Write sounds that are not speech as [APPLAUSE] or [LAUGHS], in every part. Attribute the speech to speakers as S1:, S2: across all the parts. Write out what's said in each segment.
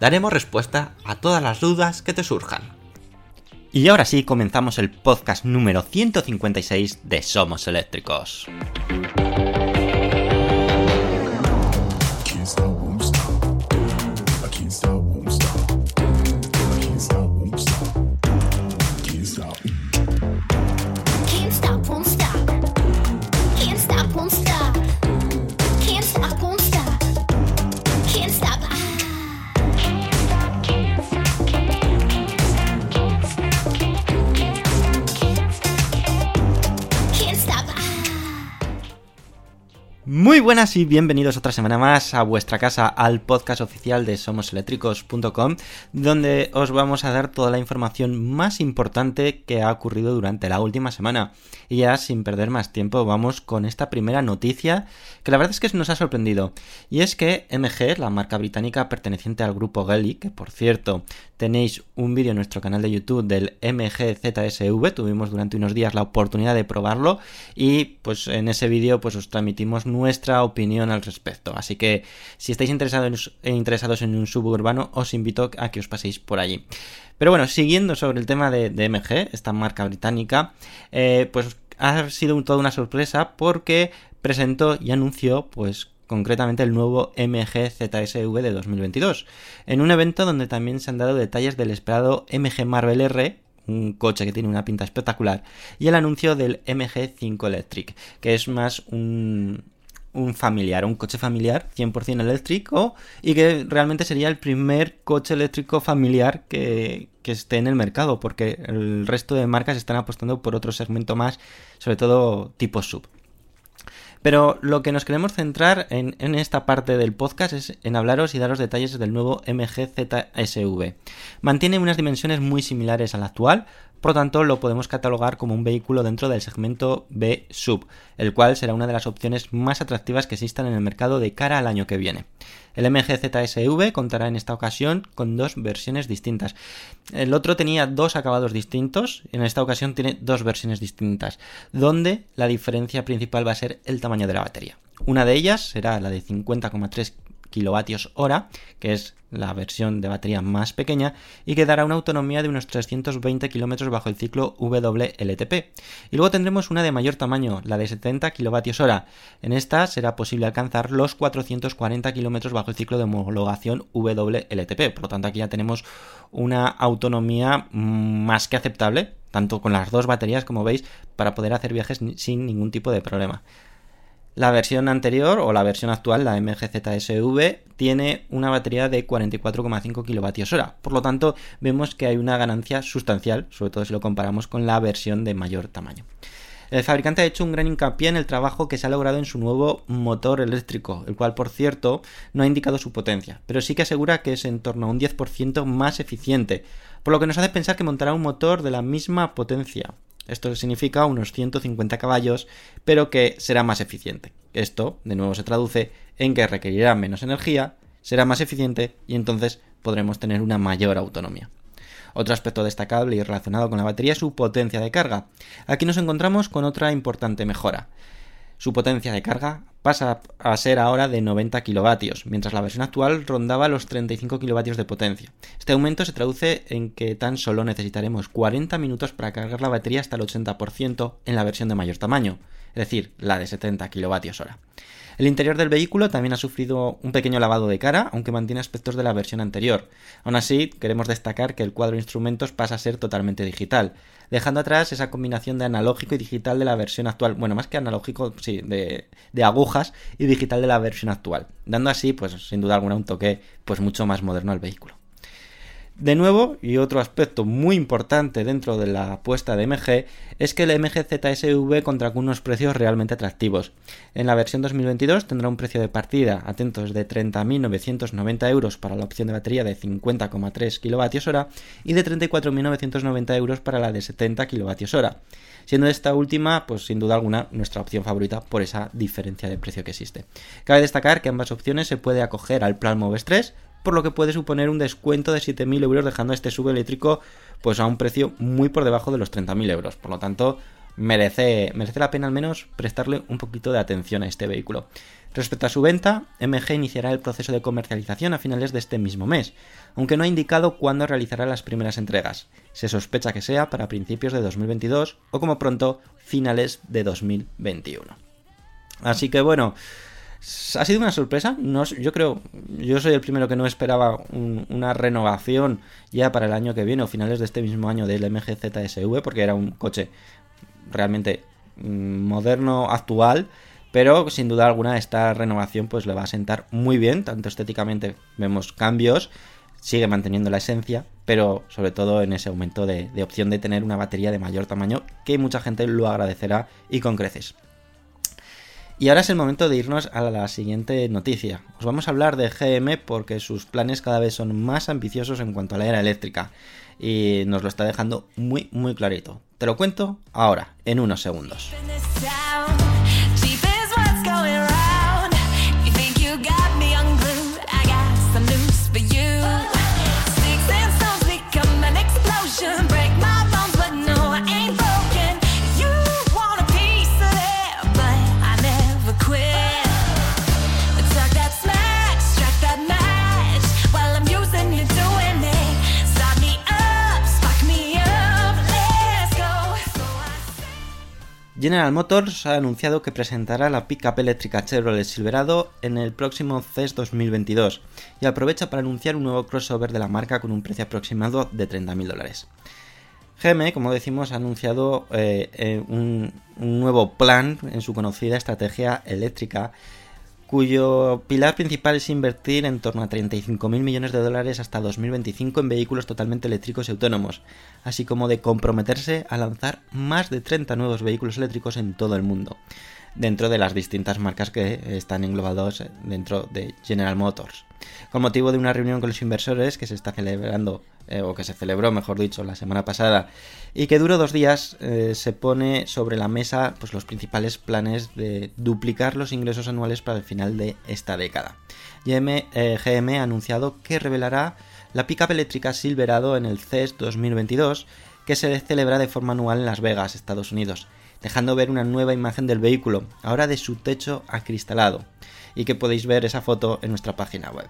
S1: Daremos respuesta a todas las dudas que te surjan. Y ahora sí, comenzamos el podcast número 156 de Somos Eléctricos. Muy buenas y bienvenidos otra semana más a vuestra casa, al podcast oficial de somoseléctricos.com, donde os vamos a dar toda la información más importante que ha ocurrido durante la última semana. Y ya sin perder más tiempo, vamos con esta primera noticia que la verdad es que nos ha sorprendido. Y es que MG, la marca británica perteneciente al grupo Gelly, que por cierto tenéis un vídeo en nuestro canal de YouTube del MGZSV, tuvimos durante unos días la oportunidad de probarlo y pues en ese vídeo pues os transmitimos nuestra opinión al respecto. Así que si estáis interesados en, un suburbano, os invito a que os paséis por allí. Pero bueno, siguiendo sobre el tema de, MG, esta marca británica, eh, pues ha sido toda una sorpresa porque presentó y anunció pues concretamente el nuevo MG ZSV de 2022, en un evento donde también se han dado detalles del esperado MG Marvel R, un coche que tiene una pinta espectacular, y el anuncio del MG5 Electric, que es más un, un familiar, un coche familiar 100% eléctrico y que realmente sería el primer coche eléctrico familiar que, que, esté en el mercado porque el resto de marcas están apostando por otro segmento más, sobre todo tipo sub. Pero lo que nos queremos centrar en, esta parte del podcast es en hablaros y daros detalles del nuevo MG ZSV. Mantiene unas dimensiones muy similares al actual, por lo tanto lo podemos catalogar como un vehículo dentro del segmento B sub, el cual será una de las opciones más atractivas que existan en el mercado de cara al año que viene. El MG ZSV contará en esta ocasión con dos versiones distintas. El otro tenía dos acabados distintos, en esta ocasión tiene dos versiones distintas, donde la diferencia principal va a ser el tamaño de la batería. Una de ellas será la de 50,3 kilovatios hora, que es la versión de batería más pequeña y que dará una autonomía de unos 320 kilómetros bajo el ciclo WLTP. Y luego tendremos una de mayor tamaño, la de 70 kilovatios hora. En esta será posible alcanzar los 440 kilómetros bajo el ciclo de homologación WLTP. Por lo tanto, aquí ya tenemos una autonomía más que aceptable, tanto con las dos baterías como veis, para poder hacer viajes sin ningún tipo de problema. La versión anterior o la versión actual, la MGZSV, tiene una batería de 44,5 kWh. Por lo tanto, vemos que hay una ganancia sustancial, sobre todo si lo comparamos con la versión de mayor tamaño. El fabricante ha hecho un gran hincapié en el trabajo que se ha logrado en su nuevo motor eléctrico, el cual, por cierto, no ha indicado su potencia, pero sí que asegura que es en torno a un 10% más eficiente, por lo que nos hace pensar que montará un motor de la misma potencia. Esto significa unos 150 caballos, pero que será más eficiente. Esto, de nuevo, se traduce en que requerirá menos energía, será más eficiente y entonces podremos tener una mayor autonomía. Otro aspecto destacable y relacionado con la batería es su potencia de carga. Aquí nos encontramos con otra importante mejora. Su potencia de carga pasa a ser ahora de 90 kilovatios, mientras la versión actual rondaba los 35 kilovatios de potencia. Este aumento se traduce en que tan solo necesitaremos 40 minutos para cargar la batería hasta el 80% en la versión de mayor tamaño, es decir, la de 70 kilovatios hora. El interior del vehículo también ha sufrido un pequeño lavado de cara, aunque mantiene aspectos de la versión anterior. Aún así, queremos destacar que el cuadro de instrumentos pasa a ser totalmente digital, dejando atrás esa combinación de analógico y digital de la versión actual. Bueno, más que analógico, sí, de, de agujas y digital de la versión actual, dando así, pues sin duda alguna, un toque pues mucho más moderno al vehículo. De nuevo, y otro aspecto muy importante dentro de la apuesta de MG es que el MG ZSV contra con unos precios realmente atractivos. En la versión 2022 tendrá un precio de partida, atentos, de 30.990 euros para la opción de batería de 50,3 kWh y de 34.990 euros para la de 70 kWh. Siendo esta última, pues sin duda alguna, nuestra opción favorita por esa diferencia de precio que existe. Cabe destacar que ambas opciones se puede acoger al plan Moves 3 por lo que puede suponer un descuento de 7.000 euros dejando este sub eléctrico pues a un precio muy por debajo de los 30.000 euros. Por lo tanto, merece, merece la pena al menos prestarle un poquito de atención a este vehículo. Respecto a su venta, MG iniciará el proceso de comercialización a finales de este mismo mes, aunque no ha indicado cuándo realizará las primeras entregas. Se sospecha que sea para principios de 2022 o como pronto finales de 2021. Así que bueno, ha sido una sorpresa. No, yo creo, yo soy el primero que no esperaba una renovación ya para el año que viene o finales de este mismo año del MG ZSV, porque era un coche realmente mm, moderno, actual. Pero sin duda alguna esta renovación pues le va a sentar muy bien, tanto estéticamente vemos cambios, sigue manteniendo la esencia, pero sobre todo en ese aumento de opción de tener una batería de mayor tamaño que mucha gente lo agradecerá y con creces. Y ahora es el momento de irnos a la siguiente noticia. Os vamos a hablar de GM porque sus planes cada vez son más ambiciosos en cuanto a la era eléctrica y nos lo está dejando muy muy clarito. Te lo cuento ahora, en unos segundos. General Motors ha anunciado que presentará la pickup eléctrica Chevrolet Silverado en el próximo CES 2022 y aprovecha para anunciar un nuevo crossover de la marca con un precio aproximado de 30.000 dólares. GM, como decimos, ha anunciado eh, eh, un, nuevo plan en su conocida estrategia eléctrica cuyo pilar principal es invertir en torno a 35.000 millones de dólares hasta 2025 en vehículos totalmente eléctricos y autónomos, así como de comprometerse a lanzar más de 30 nuevos vehículos eléctricos en todo el mundo, dentro de las distintas marcas que están englobados dentro de General Motors. Con motivo de una reunión con los inversores que se está celebrando eh, o que se celebró, mejor dicho, la semana pasada, y que duró dos días, eh, se pone sobre la mesa pues, los principales planes de duplicar los ingresos anuales para el final de esta década. GM, eh, GM ha anunciado que revelará la pickup eléctrica Silverado en el CES 2022, que se celebra de forma anual en Las Vegas, Estados Unidos, dejando ver una nueva imagen del vehículo, ahora de su techo acristalado, y que podéis ver esa foto en nuestra página web.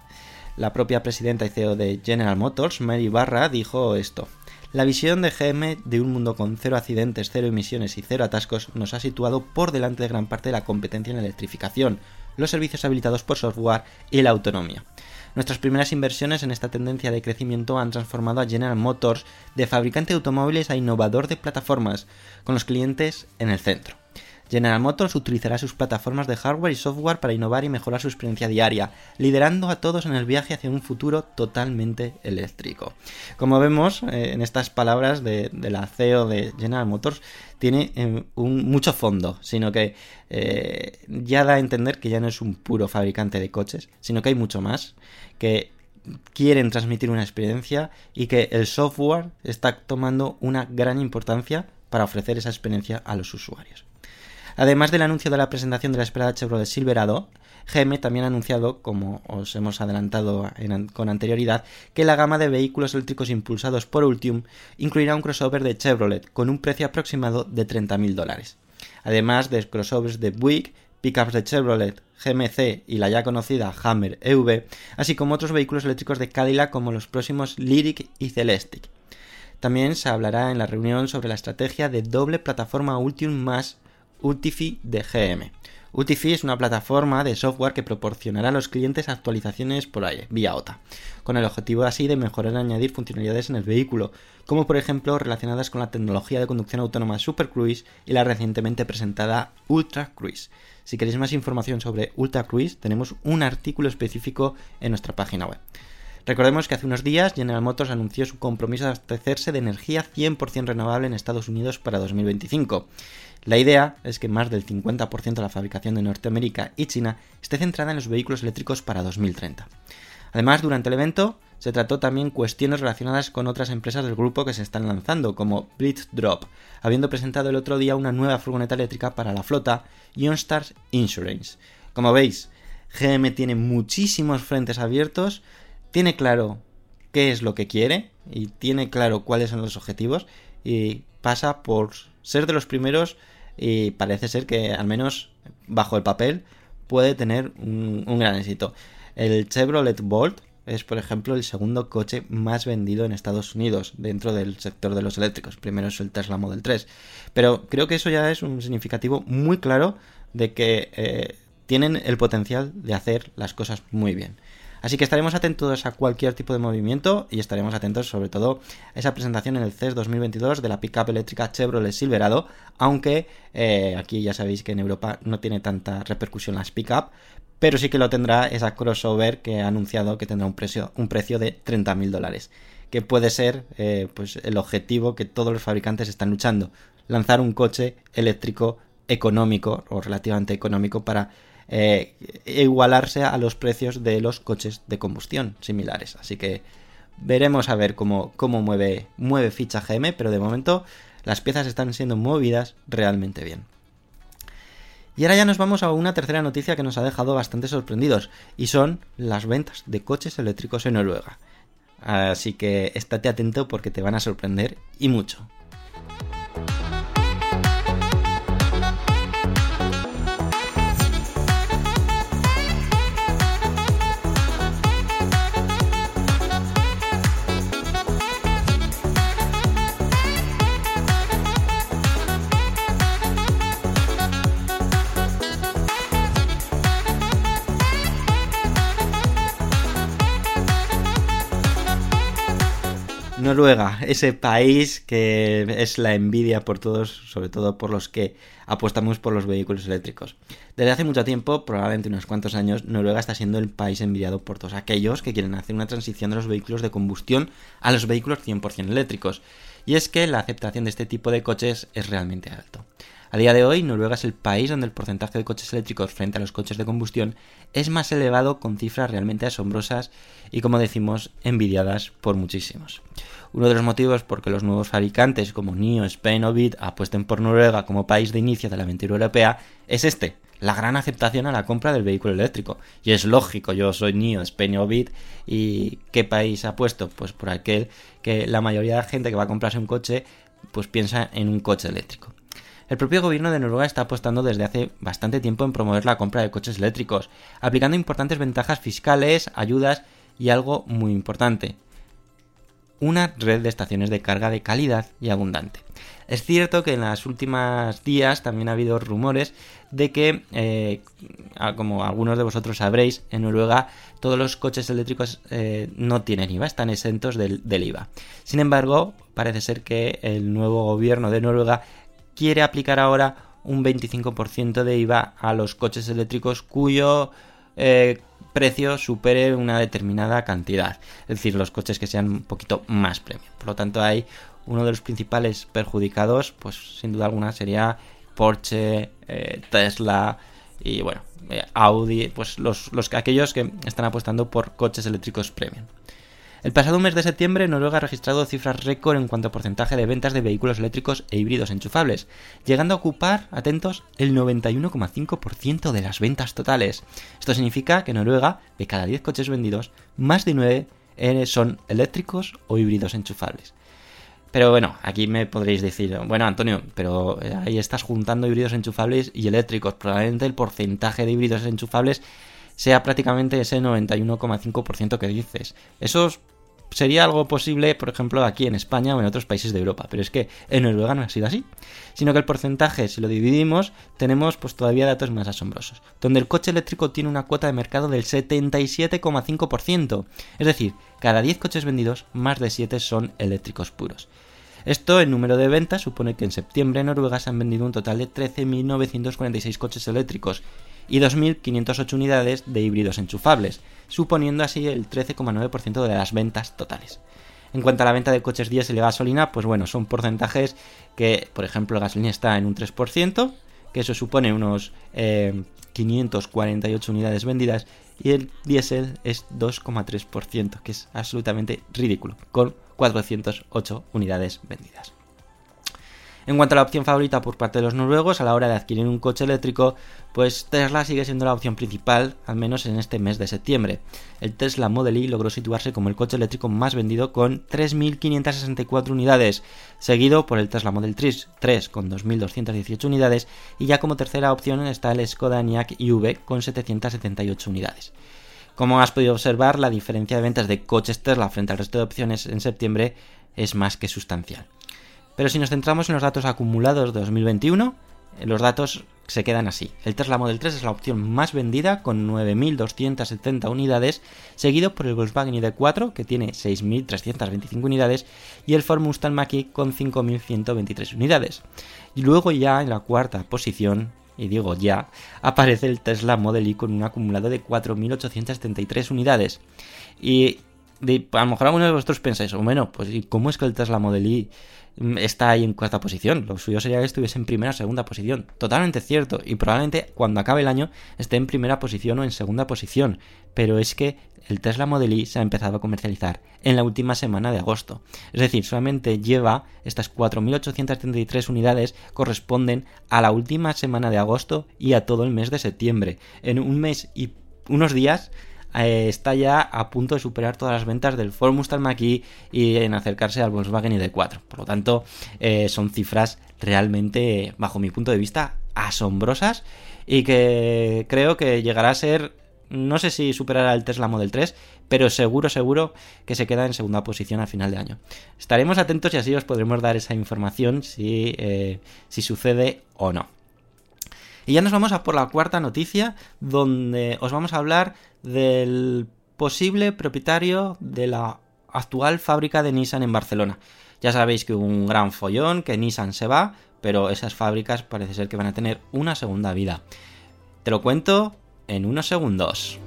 S1: La propia presidenta y CEO de General Motors, Mary Barra, dijo esto. La visión de GM de un mundo con cero accidentes, cero emisiones y cero atascos nos ha situado por delante de gran parte de la competencia en electrificación, los servicios habilitados por software y la autonomía. Nuestras primeras inversiones en esta tendencia de crecimiento han transformado a General Motors de fabricante de automóviles a innovador de plataformas, con los clientes en el centro. General Motors utilizará sus plataformas de hardware y software para innovar y mejorar su experiencia diaria, liderando a todos en el viaje hacia un futuro totalmente eléctrico. Como vemos eh, en estas palabras de, la CEO de General Motors, tiene un, mucho fondo, sino que eh, ya da a entender que ya no es un puro fabricante de coches, sino que hay mucho más, que quieren transmitir una experiencia y que el software está tomando una gran importancia para ofrecer esa experiencia a los usuarios. Además del anuncio de la presentación de la esperada Chevrolet Silverado, GM también ha anunciado, como os hemos adelantado con anterioridad, que la gama de vehículos eléctricos impulsados por Ultium incluirá un crossover de Chevrolet con un precio aproximado de 30.000 dólares. Además de crossovers de Buick, pickups de Chevrolet, GMC y la ya conocida Hammer EV, así como otros vehículos eléctricos de Cadillac como los próximos Lyric y Celestiq. También se hablará en la reunión sobre la estrategia de doble plataforma Ultium más Ultifi de GM. Ultifi es una plataforma de software que proporcionará a los clientes actualizaciones por aire, vía OTA, con el objetivo así de mejorar y añadir funcionalidades en el vehículo, como por ejemplo relacionadas con la tecnología de conducción autónoma Super Cruise y la recientemente presentada Ultra Cruise. Si queréis más información sobre Ultra Cruise, tenemos un artículo específico en nuestra página web. Recordemos que hace unos días General Motors anunció su compromiso de abastecerse de energía 100% renovable en Estados Unidos para 2025. La idea es que más del 50% de la fabricación de Norteamérica y China esté centrada en los vehículos eléctricos para 2030. Además, durante el evento se trató también cuestiones relacionadas con otras empresas del grupo que se están lanzando, como Drop, habiendo presentado el otro día una nueva furgoneta eléctrica para la flota, y Insurance. Como veis, GM tiene muchísimos frentes abiertos, tiene claro qué es lo que quiere y tiene claro cuáles son los objetivos y pasa por ser de los primeros y parece ser que al menos bajo el papel puede tener un, gran éxito. El Chevrolet Bolt es, por ejemplo, el segundo coche más vendido en Estados Unidos dentro del sector de los eléctricos. Primero es el Tesla Model 3. Pero creo que eso ya es un significativo muy claro de que eh, tienen el potencial de hacer las cosas muy bien. Así que estaremos atentos a cualquier tipo de movimiento y estaremos atentos sobre todo a esa presentación en el CES 2022 de la pickup eléctrica Chevrolet Silverado, aunque eh, aquí ya sabéis que en Europa no tiene tanta repercusión las pickup, pero sí que lo tendrá esa crossover que ha anunciado que tendrá un precio, un precio de 30.000 dólares, que puede ser eh, pues el objetivo que todos los fabricantes están luchando, lanzar un coche eléctrico económico o relativamente económico para eh, igualarse a los precios de los coches de combustión similares. Así que veremos a ver cómo, cómo mueve, mueve ficha GM, pero de momento las piezas están siendo movidas realmente bien. Y ahora ya nos vamos a una tercera noticia que nos ha dejado bastante sorprendidos, y son las ventas de coches eléctricos en Noruega. Así que estate atento porque te van a sorprender y mucho. Noruega, ese país que es la envidia por todos, sobre todo por los que apostamos por los vehículos eléctricos. Desde hace mucho tiempo, probablemente unos cuantos años, Noruega está siendo el país envidiado por todos aquellos que quieren hacer una transición de los vehículos de combustión a los vehículos 100% eléctricos. Y es que la aceptación de este tipo de coches es realmente alto. A día de hoy, Noruega es el país donde el porcentaje de coches eléctricos frente a los coches de combustión es más elevado con cifras realmente asombrosas y, como decimos, envidiadas por muchísimos. Uno de los motivos por que los nuevos fabricantes como NIO, Spain o BID apuesten por Noruega como país de inicio de la aventura europea es este, la gran aceptación a la compra del vehículo eléctrico. Y es lógico, yo soy NIO, Spain o BID y ¿qué país ha puesto? Pues por aquel que la mayoría de la gente que va a comprarse un coche pues piensa en un coche eléctrico. El propio gobierno de Noruega está apostando desde hace bastante tiempo en promover la compra de coches eléctricos, aplicando importantes ventajas fiscales, ayudas y algo muy importante, una red de estaciones de carga de calidad y abundante. Es cierto que en las últimas días también ha habido rumores de que, eh, como algunos de vosotros sabréis, en Noruega todos los coches eléctricos eh, no tienen IVA, están exentos del IVA. Sin embargo, parece ser que el nuevo gobierno de Noruega quiere aplicar ahora un 25% de IVA a los coches eléctricos cuyo eh, precio supere una determinada cantidad. Es decir, los coches que sean un poquito más premium. Por lo tanto, hay uno de los principales perjudicados, pues sin duda alguna sería Porsche, eh, Tesla y bueno, eh, Audi, pues los, los, aquellos que están apostando por coches eléctricos premium. El pasado mes de septiembre Noruega ha registrado cifras récord en cuanto a porcentaje de ventas de vehículos eléctricos e híbridos enchufables, llegando a ocupar, atentos, el 91,5% de las ventas totales. Esto significa que Noruega, de cada 10 coches vendidos, más de 9 eh, son eléctricos o híbridos enchufables. Pero bueno, aquí me podréis decir, bueno Antonio, pero eh, ahí estás juntando híbridos enchufables y eléctricos. Probablemente el porcentaje de híbridos enchufables sea prácticamente ese 91,5% que dices. Eso sería algo posible, por ejemplo, aquí en España o en otros países de Europa, pero es que en Noruega no ha sido así, sino que el porcentaje, si lo dividimos, tenemos pues todavía datos más asombrosos, donde el coche eléctrico tiene una cuota de mercado del 77,5%, es decir, cada 10 coches vendidos, más de 7 son eléctricos puros. Esto en número de ventas supone que en septiembre en Noruega se han vendido un total de 13.946 coches eléctricos y 2.508 unidades de híbridos enchufables, suponiendo así el 13,9% de las ventas totales. En cuanto a la venta de coches diésel y gasolina, pues bueno, son porcentajes que, por ejemplo, la gasolina está en un 3%, que eso supone unos 548 eh, unidades vendidas, y el diésel es 2,3%, que es absolutamente ridículo, con 408 unidades vendidas. En cuanto a la opción favorita por parte de los noruegos a la hora de adquirir un coche eléctrico, pues Tesla sigue siendo la opción principal, al menos en este mes de septiembre. El Tesla Model Y logró situarse como el coche eléctrico más vendido con 3.564 unidades, seguido por el Tesla Model 3, 3 con 2.218 unidades y ya como tercera opción está el Skoda Enyaq EV con 778 unidades. Como has podido observar, la diferencia de ventas de coches Tesla frente al resto de opciones en septiembre es más que sustancial. Pero si nos centramos en los datos acumulados de 2021, eh, los datos se quedan así. El Tesla Model 3 es la opción más vendida con 9.270 unidades, seguido por el Volkswagen ID4 que tiene 6.325 unidades y el Ford Mustang Mach-E con 5.123 unidades. Y luego ya en la cuarta posición, y digo ya, aparece el Tesla Model Y con un acumulado de 4.873 unidades. Y a lo mejor algunos de vosotros pensáis, bueno, pues ¿cómo es que el Tesla Model Y mm, está ahí en cuarta posición? Lo suyo sería que estuviese en primera o segunda posición. Totalmente cierto. Y probablemente cuando acabe el año esté en primera posición o en segunda posición. Pero es que el Tesla Model Y se ha empezado a comercializar en la última semana de agosto. Es decir, solamente lleva estas 4.833 unidades corresponden a la última semana de agosto y a todo el mes de septiembre. En un mes y unos días eh, está ya a punto de superar todas las ventas del Ford Mustang Mach-E y en acercarse al Volkswagen ID4. Por lo tanto, eh, son cifras realmente, bajo mi punto de vista, asombrosas y que creo que llegará a ser, no sé si superará el Tesla Model 3, pero seguro, seguro que se queda en segunda posición a final de año. Estaremos atentos y así os podremos dar esa información si, eh, si sucede o no. Y ya nos vamos a por la cuarta noticia, donde os vamos a hablar del posible propietario de la actual fábrica de Nissan en Barcelona. Ya sabéis que hubo un gran follón, que Nissan se va, pero esas fábricas parece ser que van a tener una segunda vida. Te lo cuento en unos segundos.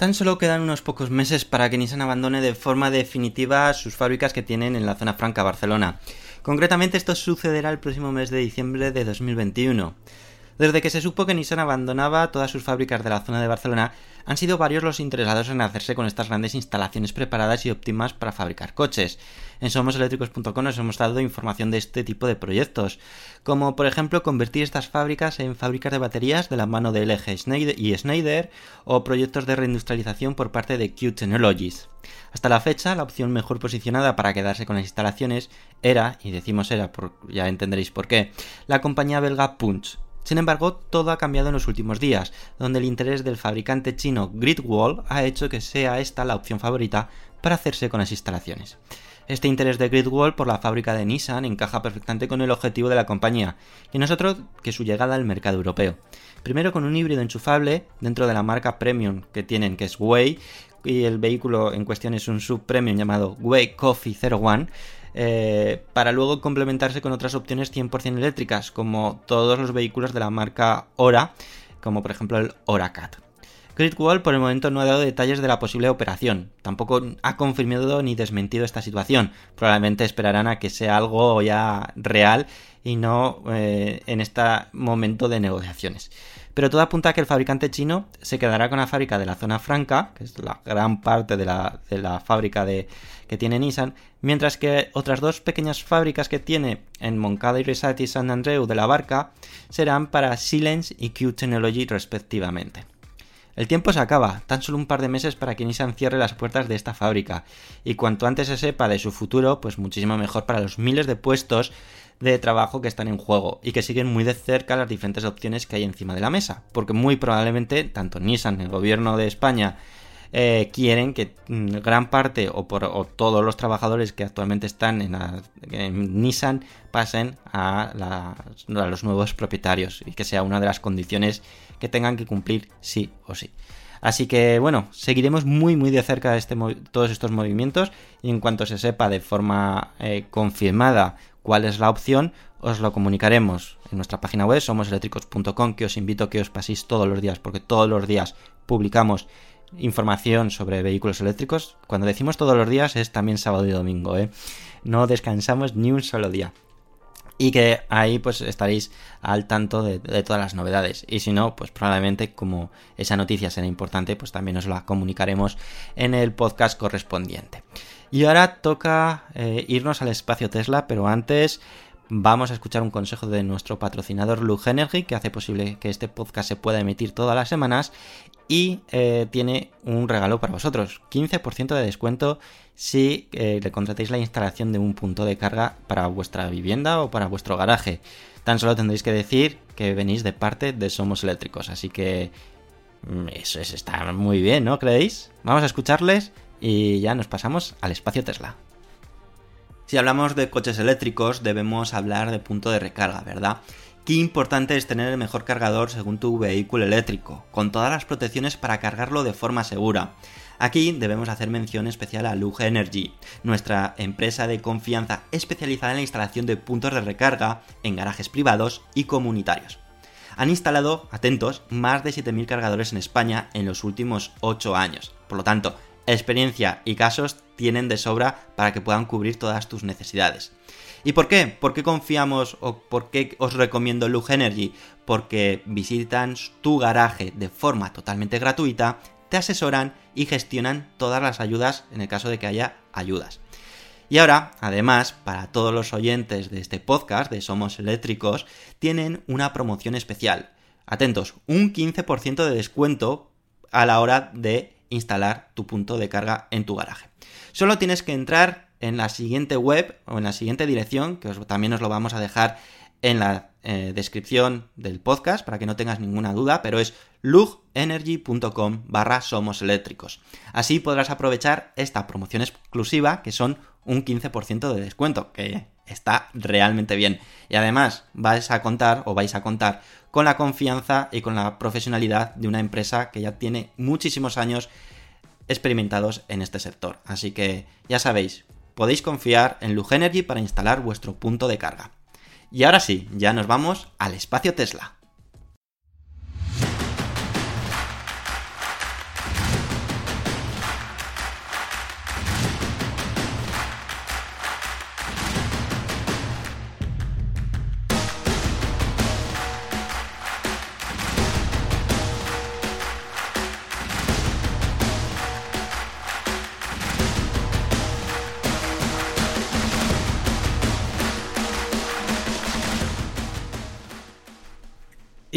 S1: Tan solo quedan unos pocos meses para que Nissan abandone de forma definitiva sus fábricas que tienen en la zona franca Barcelona. Concretamente esto sucederá el próximo mes de diciembre de 2021. Desde que se supo que Nissan abandonaba todas sus fábricas de la zona de Barcelona, han sido varios los interesados en hacerse con estas grandes instalaciones preparadas y óptimas para fabricar coches. En somoseléctricos.com nos hemos dado información de este tipo de proyectos, como por ejemplo convertir estas fábricas en fábricas de baterías de la mano de LG y Schneider o proyectos de reindustrialización por parte de Q Technologies. Hasta la fecha, la opción mejor posicionada para quedarse con las instalaciones era, y decimos era, ya entenderéis por qué, la compañía belga Punch, sin embargo, todo ha cambiado en los últimos días, donde el interés del fabricante chino Gridwall ha hecho que sea esta la opción favorita para hacerse con las instalaciones. Este interés de Great Wall por la fábrica de Nissan encaja perfectamente con el objetivo de la compañía, y no es otro que su llegada al mercado europeo. Primero con un híbrido enchufable dentro de la marca premium que tienen, que es Way, y el vehículo en cuestión es un sub-premium llamado Way Coffee 01, eh, para luego complementarse con otras opciones 100% eléctricas, como todos los vehículos de la marca Ora, como por ejemplo el Oracat. Great Wall por el momento no ha dado detalles de la posible operación, tampoco ha confirmado ni desmentido esta situación, probablemente esperarán a que sea algo ya real y no eh, en este momento de negociaciones. Pero todo apunta a que el fabricante chino se quedará con la fábrica de la zona franca, que es la gran parte de la, fábrica de, que tiene Nissan, mientras que otras dos pequeñas fábricas que tiene en Moncada y Resat y San Andreu de la Barca serán para Silence y Q Technology respectivamente. El tiempo se acaba, tan solo un par de meses para que Nissan cierre las puertas de esta fábrica, y cuanto antes se sepa de su futuro, pues muchísimo mejor para los miles de puestos de trabajo que están en juego y que siguen muy de cerca las diferentes opciones que hay encima de la mesa, porque muy probablemente tanto Nissan, el gobierno de España, eh, quieren que mm, gran parte o, por, todos los trabajadores que actualmente están en, Nissan pasen a, los nuevos propietarios y que sea una de las condiciones que tengan que cumplir sí o sí. Así que bueno, seguiremos muy muy de cerca este, todos estos movimientos y en cuanto se sepa de forma eh, confirmada cuál es la opción, os lo comunicaremos en nuestra página web somoseléctricos.com que os invito a que os paséis todos los días porque todos los días publicamos información sobre vehículos eléctricos. Cuando decimos todos los días es también sábado y domingo, ¿eh? No descansamos ni un solo día y que ahí pues estaréis al tanto de, todas las novedades y si no pues probablemente como esa noticia será importante pues también os la comunicaremos en el podcast correspondiente y ahora toca eh, irnos al espacio Tesla pero antes vamos a escuchar un consejo de nuestro patrocinador Lug Energy que hace posible que este podcast se pueda emitir todas las semanas y eh, tiene un regalo para vosotros, 15% de descuento si eh, le contratéis la instalación de un punto de carga para vuestra vivienda o para vuestro garaje. Tan solo tendréis que decir que venís de parte de Somos Eléctricos, así que mm, eso está muy bien, ¿no creéis? Vamos a escucharles y ya nos pasamos al espacio Tesla. Si hablamos de coches eléctricos debemos hablar de punto de recarga, ¿verdad? Qué importante es tener el mejor cargador según tu vehículo eléctrico, con todas las protecciones para cargarlo de forma segura. Aquí debemos hacer mención especial a Luge Energy, nuestra empresa de confianza especializada en la instalación de puntos de recarga en garajes privados y comunitarios. Han instalado, atentos, más de 7.000 cargadores en España en los últimos 8 años. Por lo tanto, experiencia y casos tienen de sobra para que puedan cubrir todas tus necesidades. ¿Y por qué? ¿Por qué confiamos o por qué os recomiendo Lug Energy? Porque visitan tu garaje de forma totalmente gratuita, te asesoran y gestionan todas las ayudas en el caso de que haya ayudas. Y ahora, además, para todos los oyentes de este podcast de Somos Eléctricos, tienen una promoción especial. Atentos, un 15% de descuento a la hora de instalar tu punto de carga en tu garaje. Solo tienes que entrar en la siguiente web o en la siguiente dirección, que también os lo vamos a dejar en la eh, descripción del podcast para que no tengas ninguna duda, pero es lugenergy.com barra somos eléctricos. Así podrás aprovechar esta promoción exclusiva que son un 15% de descuento, que está realmente bien. Y además vais a contar o vais a contar con la confianza y con la profesionalidad de una empresa que ya tiene muchísimos años experimentados en este sector. Así que ya sabéis, podéis confiar en Lugenergy para instalar vuestro punto de carga. Y ahora sí, ya nos vamos al espacio Tesla.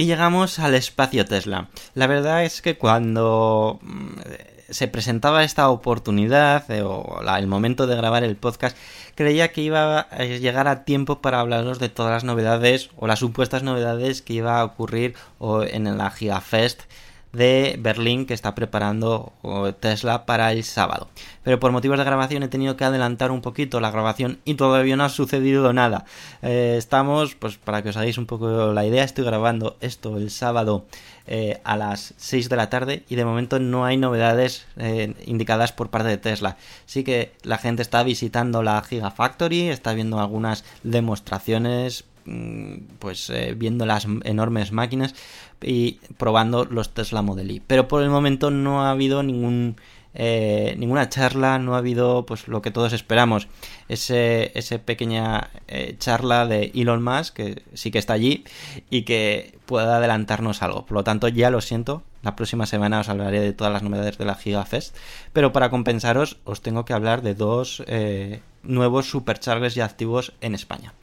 S1: Y llegamos al espacio Tesla. La verdad es que cuando mm, se presentaba esta oportunidad eh, o el momento de grabar el podcast, creía que iba a llegar a tiempo para hablaros de todas las novedades o las supuestas novedades que iba a ocurrir en la GigaFest de Berlín que está preparando Tesla para el sábado. Pero por motivos de grabación he tenido que adelantar un poquito la grabación y todavía no ha sucedido nada. Eh, estamos, pues para que os hagáis un poco la idea, estoy grabando esto el sábado eh, a las 6 de la tarde y de momento no hay novedades eh, indicadas por parte de Tesla. Sí que la gente está visitando la Gigafactory, está viendo algunas demostraciones mm, pues viendo las enormes máquinas y probando los Tesla Model Y. Pero por el momento no ha habido ningún eh, ninguna charla, no ha habido pues lo que todos esperamos, ese, pequeña eh, charla de Elon Musk que sí que está allí y que pueda adelantarnos algo. Por lo tanto, ya lo siento, la próxima semana os hablaré de todas las novedades de la GigaFest, pero para compensaros os tengo que hablar de dos eh, nuevos superchargers ya activos en España.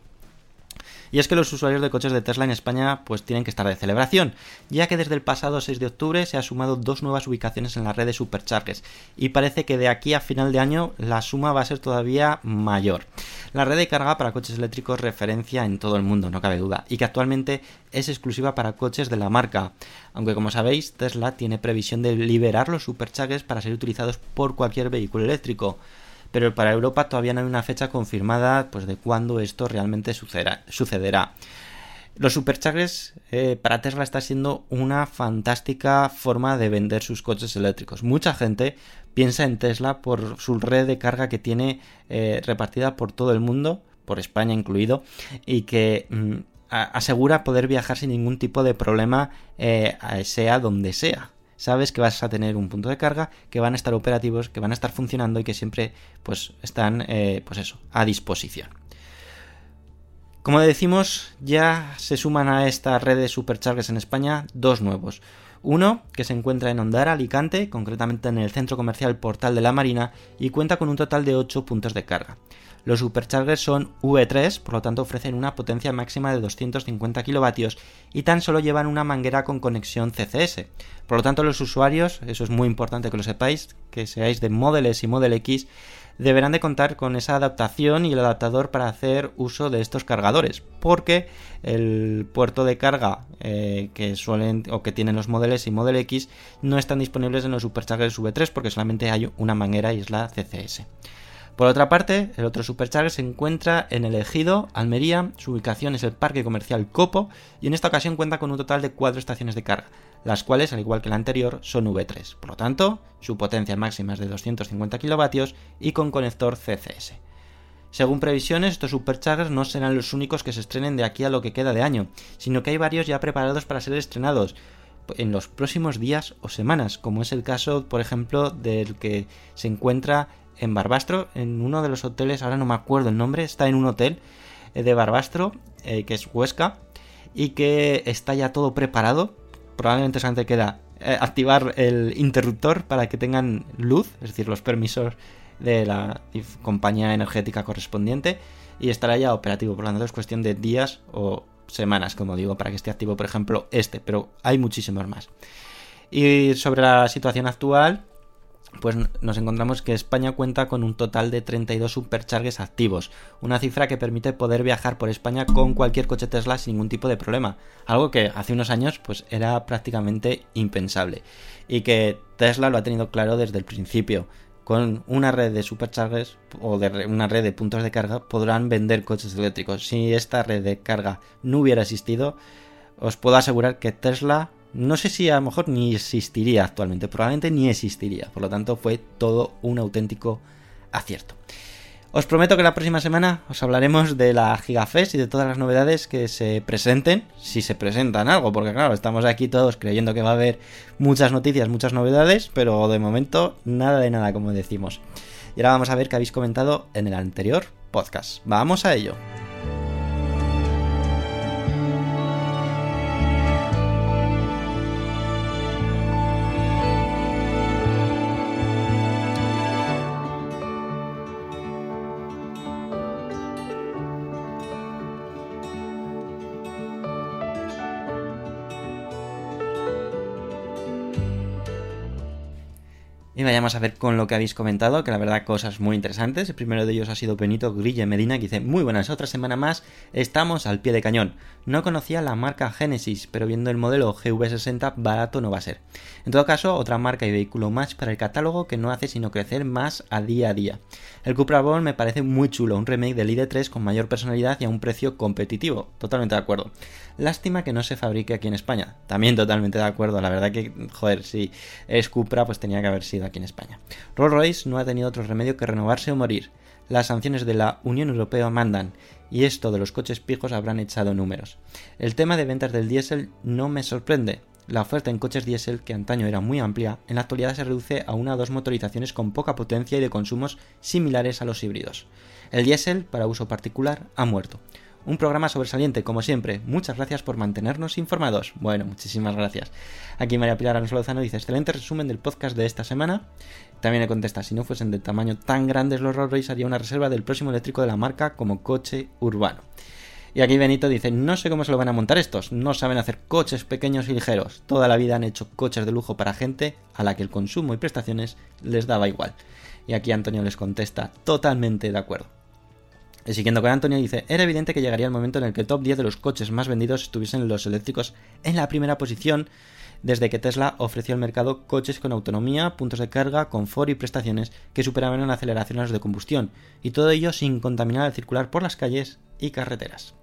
S1: Y es que los usuarios de coches de Tesla en España pues tienen que estar de celebración, ya que desde el pasado 6 de octubre se ha sumado dos nuevas ubicaciones en la red de superchargers y parece que de aquí a final de año la suma va a ser todavía mayor. La red de carga para coches eléctricos referencia en todo el mundo, no cabe duda, y que actualmente es exclusiva para coches de la marca. Aunque como sabéis, Tesla tiene previsión de liberar los superchargers para ser utilizados por cualquier vehículo eléctrico pero para Europa todavía no hay una fecha confirmada pues, de cuándo esto realmente sucederá. Los superchargers eh, para Tesla está siendo una fantástica forma de vender sus coches eléctricos. Mucha gente piensa en Tesla por su red de carga que tiene eh, repartida por todo el mundo, por España incluido, y que mm, asegura poder viajar sin ningún tipo de problema, eh, sea donde sea sabes que vas a tener un punto de carga, que van a estar operativos, que van a estar funcionando y que siempre pues están eh, pues eso, a disposición. Como decimos, ya se suman a esta red de superchargers en España dos nuevos. Uno que se encuentra en Ondara, Alicante, concretamente en el centro comercial Portal de la Marina, y cuenta con un total de 8 puntos de carga. Los superchargers son V3, por lo tanto ofrecen una potencia máxima de 250 kilovatios y tan solo llevan una manguera con conexión CCS. Por lo tanto, los usuarios, eso es muy importante que lo sepáis, que seáis de Model S y Model X, deberán de contar con esa adaptación y el adaptador para hacer uso de estos cargadores, porque el puerto de carga eh, que suelen o que tienen los modelos y Model X no están disponibles en los superchargers V3 porque solamente hay una manguera y es la CCS. Por otra parte, el otro supercharger se encuentra en el Ejido, Almería, su ubicación es el Parque Comercial Copo y en esta ocasión cuenta con un total de cuatro estaciones de carga, las cuales, al igual que la anterior, son V3. Por lo tanto, su potencia máxima es de 250 kilovatios y con conector CCS. Según previsiones, estos superchargers no serán los únicos que se estrenen de aquí a lo que queda de año, sino que hay varios ya preparados para ser estrenados en los próximos días o semanas, como es el caso, por ejemplo, del que se encuentra en Barbastro, en uno de los hoteles, ahora no me acuerdo el nombre, está en un hotel eh, de Barbastro, eh, que es Huesca, y que está ya todo preparado. Probablemente solamente queda eh, activar el interruptor para que tengan luz, es decir, los permisos de la compañía energética correspondiente, y estará ya operativo. Por lo tanto, es cuestión de días o semanas, como digo, para que esté activo, por ejemplo, este, pero hay muchísimos más. Y sobre la situación actual, pues nos encontramos que España cuenta con un total de 32 superchargers activos, una cifra que permite poder viajar por España con cualquier coche Tesla sin ningún tipo de problema, algo que hace unos años pues era prácticamente impensable y que Tesla lo ha tenido claro desde el principio. Con una red de superchargers o de una red de puntos de carga podrán vender coches eléctricos. Si esta red de carga no hubiera existido, os puedo asegurar que Tesla no sé si a lo mejor ni existiría actualmente, probablemente ni existiría. Por lo tanto, fue todo un auténtico acierto. Os prometo que la próxima semana os hablaremos de la Gigafest y de todas las novedades que se presenten, si se presentan algo, porque claro, estamos aquí todos creyendo que va a haber muchas noticias, muchas novedades, pero de momento nada de nada, como decimos. Y ahora vamos a ver qué habéis comentado en el anterior podcast. Vamos a ello. Y vayamos a ver con lo que habéis comentado, que la verdad cosas muy interesantes. El primero de ellos ha sido Benito Grille Medina, que dice, muy buenas, otra semana más, estamos al pie de cañón. No conocía la marca Genesis, pero viendo el modelo GV60 barato no va a ser. En todo caso, otra marca y vehículo más para el catálogo que no hace sino crecer más a día a día. El Cupra Born me parece muy chulo, un remake del ID3 con mayor personalidad y a un precio competitivo. Totalmente de acuerdo. Lástima que no se fabrique aquí en España. También totalmente de acuerdo. La verdad que, joder, si es Cupra, pues tenía que haber sido aquí en España. Rolls Royce no ha tenido otro remedio que renovarse o morir. Las sanciones de la Unión Europea mandan, y esto de los coches pijos habrán echado números. El tema de ventas del diésel no me sorprende. La oferta en coches diésel, que antaño era muy amplia, en la actualidad se reduce a una o dos motorizaciones con poca potencia y de consumos similares a los híbridos. El diésel, para uso particular, ha muerto. Un programa sobresaliente, como siempre. Muchas gracias por mantenernos informados. Bueno, muchísimas gracias. Aquí María Pilar Alonso Lozano dice, excelente resumen del podcast de esta semana. También le contesta, si no fuesen de tamaño tan grandes los Rolls Royce haría una reserva del próximo eléctrico de la marca como coche urbano. Y aquí Benito dice, no sé cómo se lo van a montar estos, no saben hacer coches pequeños y ligeros. Toda la vida han hecho coches de lujo para gente a la que el consumo y prestaciones les daba igual. Y aquí Antonio les contesta, totalmente de acuerdo. Y siguiendo con Antonio dice, era evidente que llegaría el momento en el que el top 10 de los coches más vendidos estuviesen los eléctricos en la primera posición, desde que Tesla ofreció al mercado coches con autonomía, puntos de carga, confort y prestaciones que superaban en aceleración a los de combustión, y todo ello sin contaminar al circular por las calles y carreteras.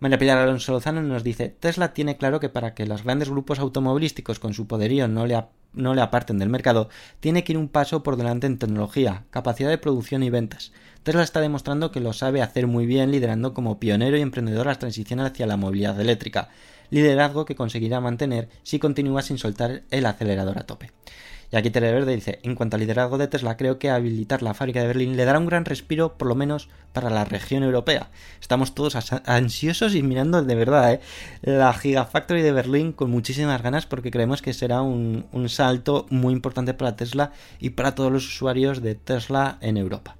S1: María Pilar Alonso Lozano nos dice, Tesla tiene claro que para que los grandes grupos automovilísticos con su poderío no le, no le aparten del mercado, tiene que ir un paso por delante en tecnología, capacidad de producción y ventas. Tesla está demostrando que lo sabe hacer muy bien, liderando como pionero y emprendedor la transición hacia la movilidad eléctrica, liderazgo que conseguirá mantener si continúa sin soltar el acelerador a tope. Y aquí Televerde dice, en cuanto al liderazgo de Tesla, creo que habilitar la fábrica de Berlín le dará un gran respiro, por lo menos para la región europea. Estamos todos ansiosos y mirando de verdad ¿eh? la Gigafactory de Berlín con muchísimas ganas porque creemos que será un salto muy importante para Tesla y para todos los usuarios de Tesla en Europa.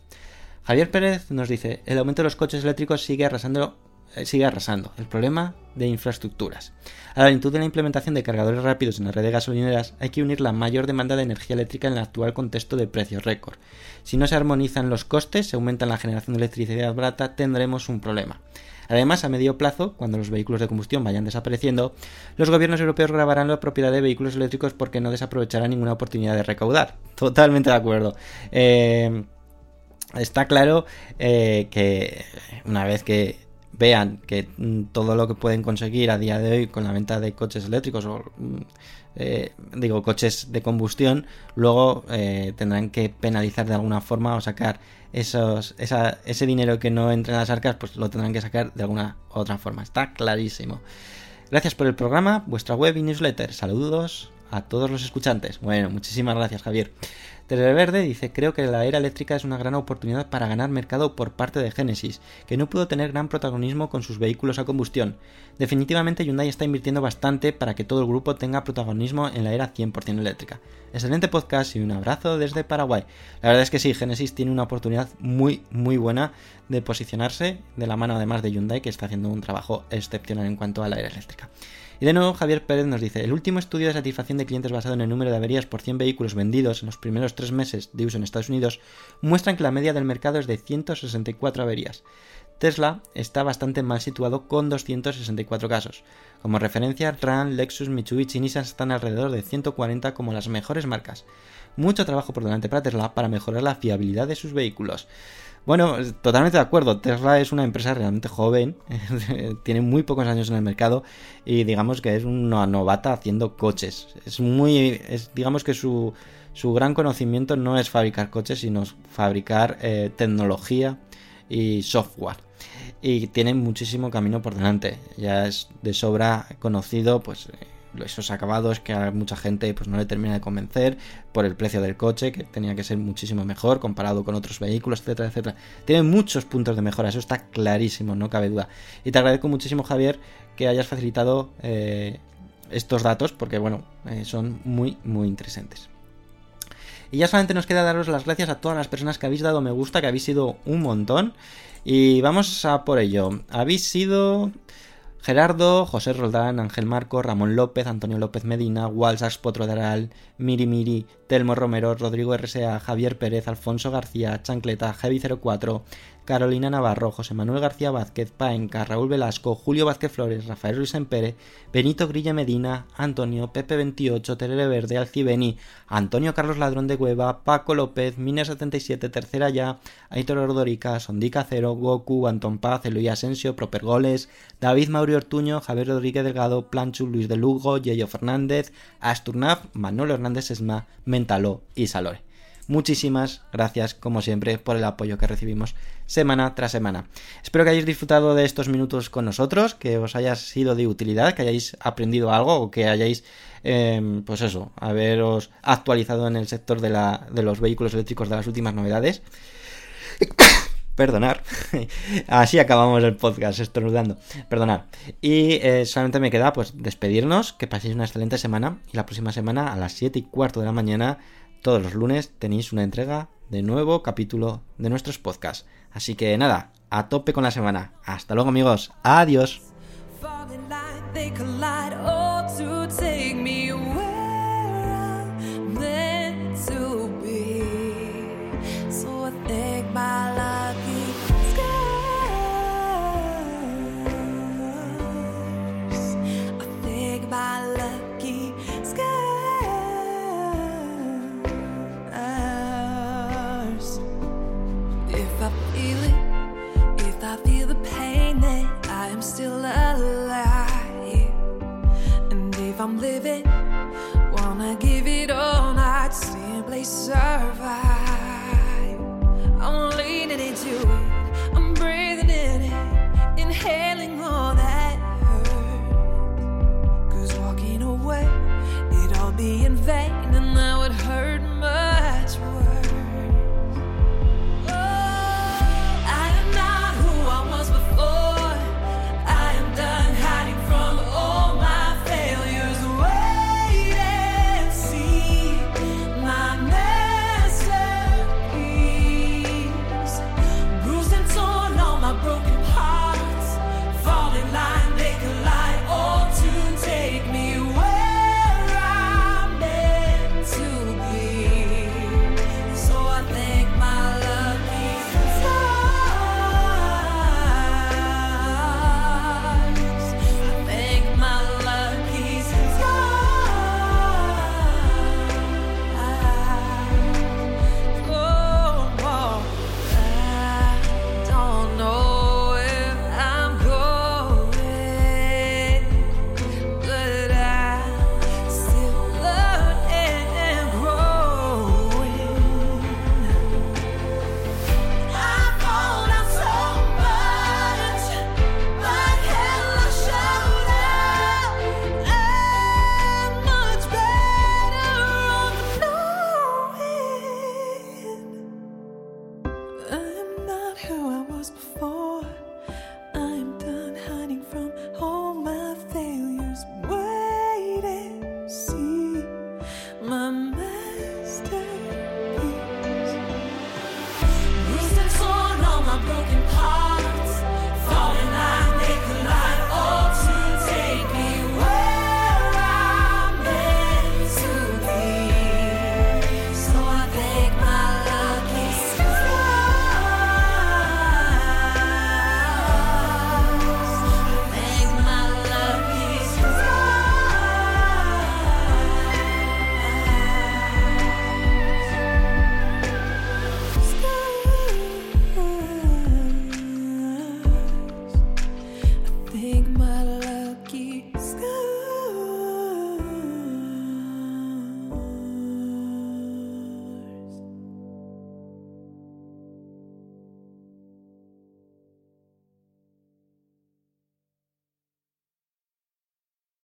S1: Javier Pérez nos dice, el aumento de los coches eléctricos sigue arrasando, eh, sigue arrasando. El problema de infraestructuras. A la lentitud de la implementación de cargadores rápidos en la red de gasolineras hay que unir la mayor demanda de energía eléctrica en el actual contexto de precios récord. Si no se armonizan los costes, se aumenta la generación de electricidad barata, tendremos un problema. Además, a medio plazo, cuando los vehículos de combustión vayan desapareciendo, los gobiernos europeos grabarán la propiedad de vehículos eléctricos porque no desaprovecharán ninguna oportunidad de recaudar. Totalmente de acuerdo. Eh, está claro eh, que una vez que vean que mm, todo lo que pueden conseguir a día de hoy con la venta de coches eléctricos o mm, eh, digo coches de combustión luego eh, tendrán que penalizar de alguna forma o sacar esos ese dinero que no entra en las arcas pues lo tendrán que sacar de alguna otra forma. Está clarísimo. Gracias por el programa vuestra web y newsletter. Saludos a todos los escuchantes. Bueno muchísimas gracias Javier Verde dice, creo que la era eléctrica es una gran oportunidad para ganar mercado por parte de Genesis, que no pudo tener gran protagonismo con sus vehículos a combustión. Definitivamente Hyundai está invirtiendo bastante para que todo el grupo tenga protagonismo en la era 100% eléctrica. Excelente podcast y un abrazo desde Paraguay. La verdad es que sí, Genesis tiene una oportunidad muy muy buena de posicionarse de la mano además de Hyundai que está haciendo un trabajo excepcional en cuanto a la era eléctrica. Y de nuevo Javier Pérez nos dice, el último estudio de satisfacción de clientes basado en el número de averías por 100 vehículos vendidos en los primeros tres meses de uso en Estados Unidos muestran que la media del mercado es de 164 averías. Tesla está bastante mal situado con 264 casos. Como referencia, RAM, Lexus, Mitsubishi y Nissan están alrededor de 140 como las mejores marcas. Mucho trabajo por delante para Tesla para mejorar la fiabilidad de sus vehículos. Bueno, totalmente de acuerdo. Tesla es una empresa realmente joven, [LAUGHS] tiene muy pocos años en el mercado y digamos que es una novata haciendo coches. Es muy, digamos que su, su gran conocimiento no es fabricar coches, sino fabricar eh, tecnología y software. Y tiene muchísimo camino por delante. Ya es de sobra conocido, pues esos acabados que a mucha gente pues no le termina de convencer por el precio del coche, que tenía que ser muchísimo mejor comparado con otros vehículos, etcétera, etcétera. Tiene muchos puntos de mejora, eso está clarísimo, no cabe duda. Y te agradezco muchísimo, Javier, que hayas facilitado eh, estos datos, porque bueno, eh, son muy, muy interesantes. Y ya solamente nos queda daros las gracias a todas las personas que habéis dado me gusta, que habéis sido un montón. Y vamos a por ello. Habéis sido Gerardo, José Roldán, Ángel Marco, Ramón López, Antonio López Medina, Walsas Potrodaral, Miri Miri, Telmo Romero, Rodrigo RSA, Javier Pérez, Alfonso García, Chancleta, Heavy04, Carolina Navarro, José Manuel García Vázquez, Paenca, Raúl Velasco, Julio Vázquez Flores, Rafael Ruiz Empere, Benito Grilla Medina, Antonio, Pepe28, Terere Verde, Alcibeni, Antonio Carlos Ladrón de Cueva, Paco López, Miner77, Tercera Ya, Aitor Ordorica, Sondica Cero, Goku, Antón Paz, Eloy Asensio, Propergoles, David Mauri Ortuño, Javier Rodríguez Delgado, Planchu, Luis de Lugo, Yeyo Fernández, Asturnaf, Manuel Hernández Esma, Y Salore. Muchísimas gracias, como siempre, por el apoyo que recibimos semana tras semana. Espero que hayáis disfrutado de estos minutos con nosotros, que os haya sido de utilidad, que hayáis aprendido algo o que hayáis, eh, pues eso, haberos actualizado en el sector de, la, de los vehículos eléctricos de las últimas novedades. Perdonar. [LAUGHS] Así acabamos el podcast, estornudando. Perdonar. Y eh, solamente me queda pues despedirnos, que paséis una excelente semana. Y la próxima semana a las 7 y cuarto de la mañana todos los lunes tenéis una entrega de nuevo capítulo de nuestros podcasts. Así que nada, a tope con la semana. Hasta luego amigos. Adiós.
S2: I'm living. Wanna give it all, not simply serve.